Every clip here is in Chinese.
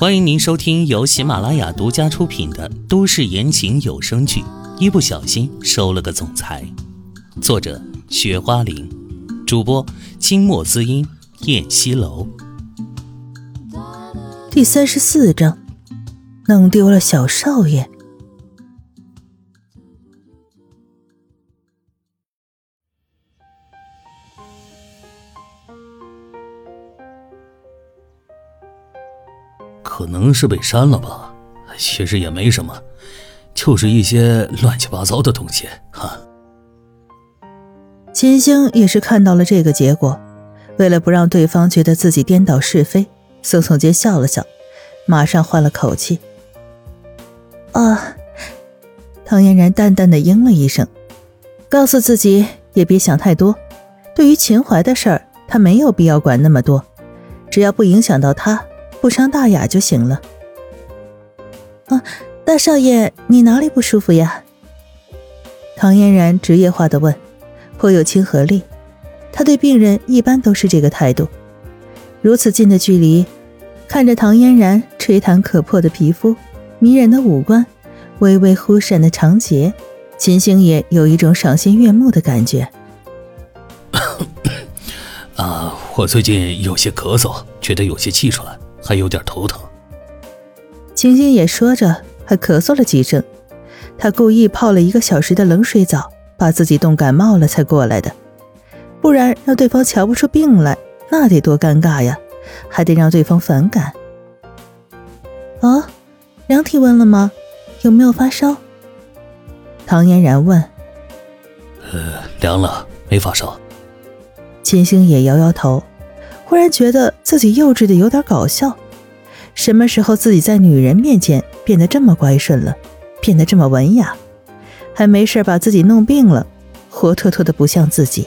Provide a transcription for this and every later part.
欢迎您收听由喜马拉雅独家出品的都市言情有声剧《一不小心收了个总裁》，作者：雪花玲，主播：清墨滋音、燕西楼。第三十四章，弄丢了小少爷。可能是被删了吧，其实也没什么，就是一些乱七八糟的东西哈。秦星也是看到了这个结果，为了不让对方觉得自己颠倒是非，宋宋间笑了笑，马上换了口气。啊，唐嫣然淡淡的应了一声，告诉自己也别想太多，对于秦淮的事儿，他没有必要管那么多，只要不影响到他。不伤大雅就行了。啊，大少爷，你哪里不舒服呀？唐嫣然职业化的问，颇有亲和力。他对病人一般都是这个态度。如此近的距离，看着唐嫣然吹弹可破的皮肤、迷人的五官、微微忽闪的长睫，秦星也有一种赏心悦目的感觉。啊，我最近有些咳嗽，觉得有些气喘。还有点头疼。青青也说着，还咳嗽了几声。他故意泡了一个小时的冷水澡，把自己冻感冒了才过来的。不然让对方瞧不出病来，那得多尴尬呀！还得让对方反感。啊，量体温了吗？有没有发烧？唐嫣然问。呃，量了，没发烧。秦星也摇摇头。忽然觉得自己幼稚的有点搞笑，什么时候自己在女人面前变得这么乖顺了，变得这么文雅，还没事把自己弄病了，活脱脱的不像自己。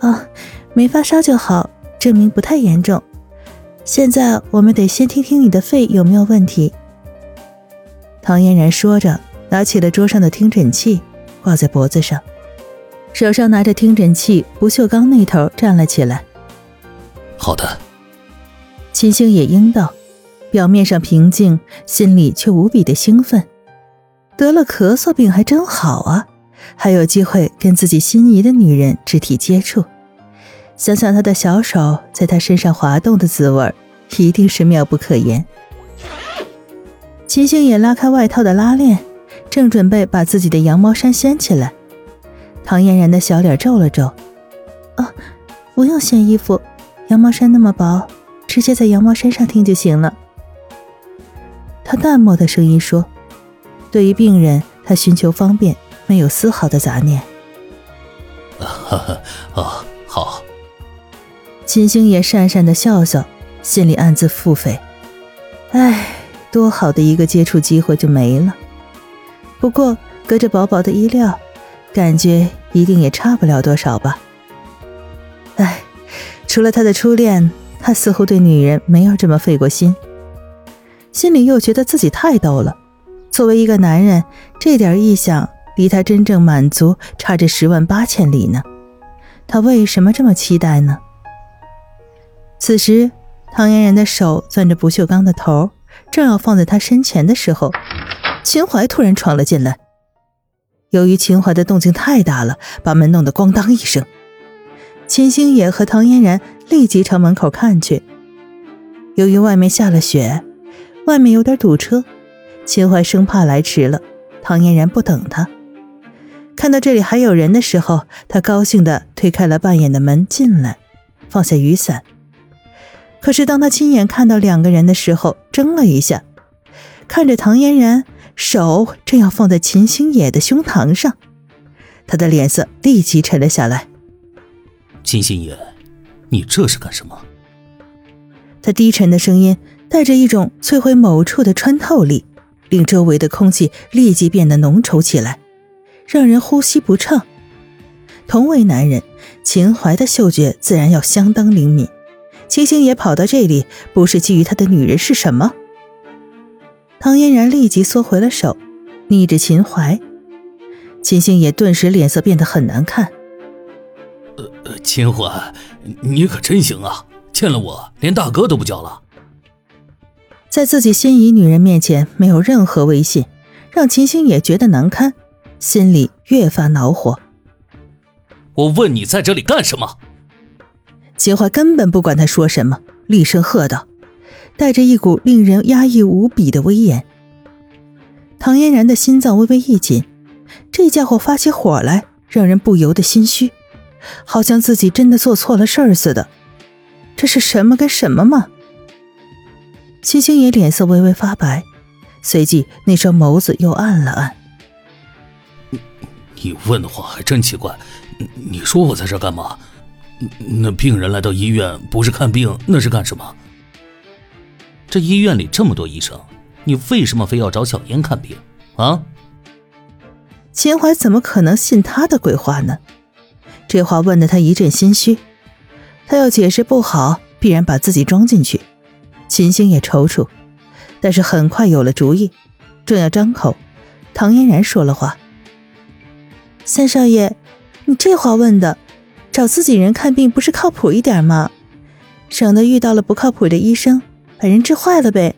啊，没发烧就好，证明不太严重。现在我们得先听听你的肺有没有问题。唐嫣然说着，拿起了桌上的听诊器，挂在脖子上，手上拿着听诊器，不锈钢那头站了起来。好的，秦星也应道，表面上平静，心里却无比的兴奋。得了咳嗽病还真好啊，还有机会跟自己心仪的女人肢体接触。想想他的小手在他身上滑动的滋味，一定是妙不可言。秦星也拉开外套的拉链，正准备把自己的羊毛衫掀起来。唐嫣然的小脸皱了皱：“啊，不用掀衣服。”羊毛衫那么薄，直接在羊毛衫上听就行了。他淡漠的声音说：“对于病人，他寻求方便，没有丝毫的杂念。”哈哈，哦，好。秦星也讪讪的笑笑，心里暗自腹诽：“哎，多好的一个接触机会就没了。不过隔着薄薄的衣料，感觉一定也差不了多少吧。”除了他的初恋，他似乎对女人没有这么费过心。心里又觉得自己太逗了。作为一个男人，这点意向离他真正满足差着十万八千里呢。他为什么这么期待呢？此时，唐嫣然的手攥着不锈钢的头，正要放在他身前的时候，秦淮突然闯了进来。由于秦淮的动静太大了，把门弄得咣当一声。秦星野和唐嫣然立即朝门口看去。由于外面下了雪，外面有点堵车，秦淮生怕来迟了，唐嫣然不等他。看到这里还有人的时候，他高兴地推开了半掩的门进来，放下雨伞。可是当他亲眼看到两个人的时候，怔了一下，看着唐嫣然手正要放在秦星野的胸膛上，他的脸色立即沉了下来。金星野，你这是干什么？他低沉的声音带着一种摧毁某处的穿透力，令周围的空气立即变得浓稠起来，让人呼吸不畅。同为男人，秦淮的嗅觉自然要相当灵敏。秦星爷跑到这里，不是觊觎他的女人是什么？唐嫣然立即缩回了手，逆着秦淮。秦星野顿时脸色变得很难看。呃，秦淮，你可真行啊！见了我连大哥都不叫了。在自己心仪女人面前没有任何威信，让秦星也觉得难堪，心里越发恼火。我问你在这里干什么？秦淮根本不管他说什么，厉声喝道，带着一股令人压抑无比的威严。唐嫣然的心脏微微一紧，这家伙发起火来，让人不由得心虚，好像自己真的做错了事儿似的。这是什么跟什么嘛？秦星野脸色微微发白，随即那双眸子又暗了暗。你问的话还真奇怪。你说我在这干嘛？那病人来到医院不是看病，那是干什么？这医院里这么多医生，你为什么非要找小燕看病啊？秦淮怎么可能信他的鬼话呢？这话问得他一阵心虚，他要解释不好，必然把自己装进去。秦星也踌躇，但是很快有了主意，正要张口，唐嫣然说了话：“三少爷。”你这话问的，找自己人看病不是靠谱一点吗？省得遇到了不靠谱的医生，把人治坏了呗。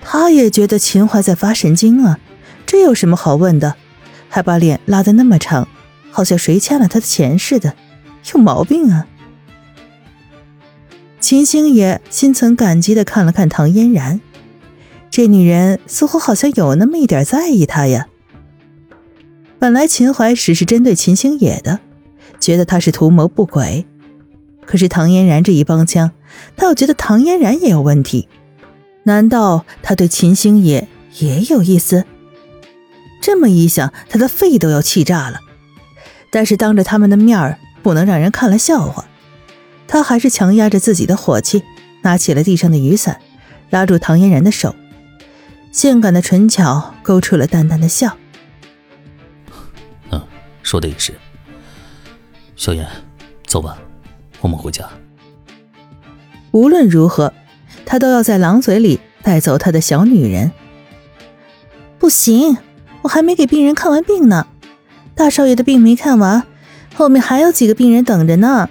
他也觉得秦淮在发神经啊，这有什么好问的？还把脸拉得那么长，好像谁欠了他的钱似的，有毛病啊！秦星爷心存感激的看了看唐嫣然，这女人似乎好像有那么一点在意他呀。本来秦淮只是针对秦星野的，觉得他是图谋不轨。可是唐嫣然这一帮腔，他又觉得唐嫣然也有问题。难道他对秦星野也有意思？这么一想，他的肺都要气炸了。但是当着他们的面儿，不能让人看了笑话。他还是强压着自己的火气，拿起了地上的雨伞，拉住唐嫣然的手，性感的唇角勾出了淡淡的笑。嗯说的也是，小妍，走吧，我们回家。无论如何，他都要在狼嘴里带走他的小女人。不行，我还没给病人看完病呢。大少爷的病没看完，后面还有几个病人等着呢。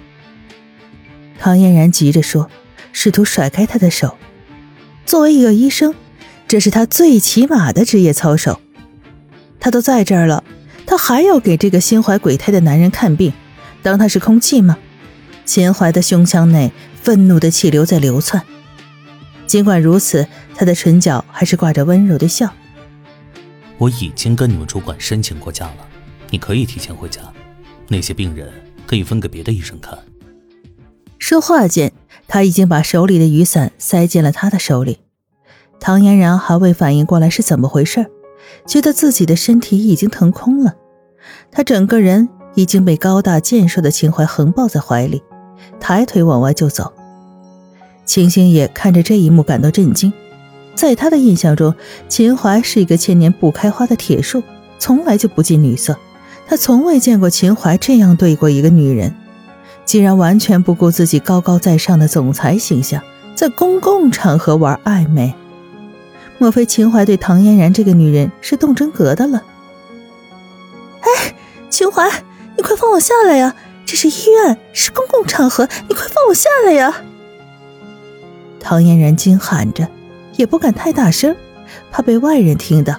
唐嫣然急着说，试图甩开他的手。作为一个医生，这是他最起码的职业操守。他都在这儿了。他还要给这个心怀鬼胎的男人看病，当他是空气吗？秦淮的胸腔内愤怒的气流在流窜，尽管如此，他的唇角还是挂着温柔的笑。我已经跟你们主管申请过假了，你可以提前回家。那些病人可以分给别的医生看。说话间，他已经把手里的雨伞塞进了他的手里。唐嫣然还未反应过来是怎么回事。觉得自己的身体已经腾空了，他整个人已经被高大健硕的秦淮横抱在怀里，抬腿往外就走。秦星野看着这一幕感到震惊，在他的印象中，秦淮是一个千年不开花的铁树，从来就不近女色。他从未见过秦淮这样对过一个女人，竟然完全不顾自己高高在上的总裁形象，在公共场合玩暧昧。莫非秦淮对唐嫣然这个女人是动真格的了？哎，秦淮，你快放我下来呀！这是医院，是公共场合，你快放我下来呀！唐嫣然惊喊着，也不敢太大声，怕被外人听到。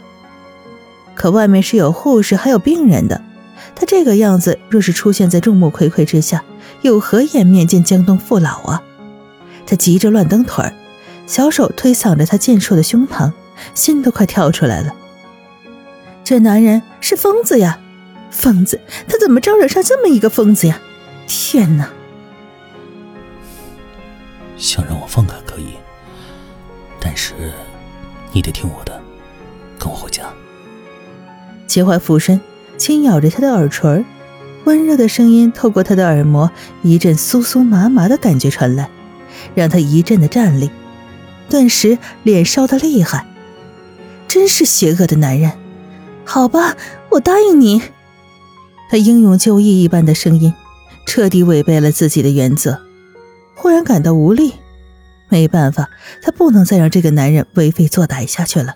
可外面是有护士还有病人的，她这个样子若是出现在众目睽睽之下，有何颜面见江东父老啊？他急着乱蹬腿儿。小手推搡着他健硕的胸膛，心都快跳出来了。这男人是疯子呀，疯子！他怎么招惹上这么一个疯子呀？天哪！想让我放开可以，但是你得听我的，跟我回家。齐怀俯身轻咬着他的耳垂，温热的声音透过他的耳膜，一阵酥酥麻麻的感觉传来，让他一阵的战栗。顿时脸烧得厉害，真是邪恶的男人。好吧，我答应你。他英勇就义一般的声音，彻底违背了自己的原则。忽然感到无力，没办法，他不能再让这个男人为非作歹下去了。